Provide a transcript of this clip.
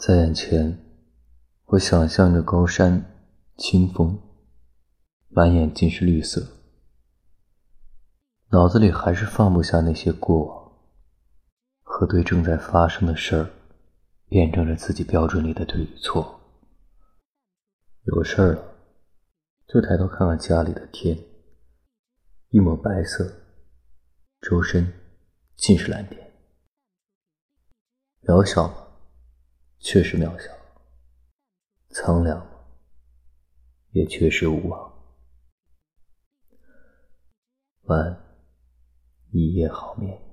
在眼前，我想象着高山、清风，满眼尽是绿色，脑子里还是放不下那些过往，和对正在发生的事儿，辩证着自己标准里的对与错。有事儿了，就抬头看看家里的天，一抹白色，周身尽是蓝天，渺小？确实渺小，苍凉，也确实无望。晚安，一夜好眠。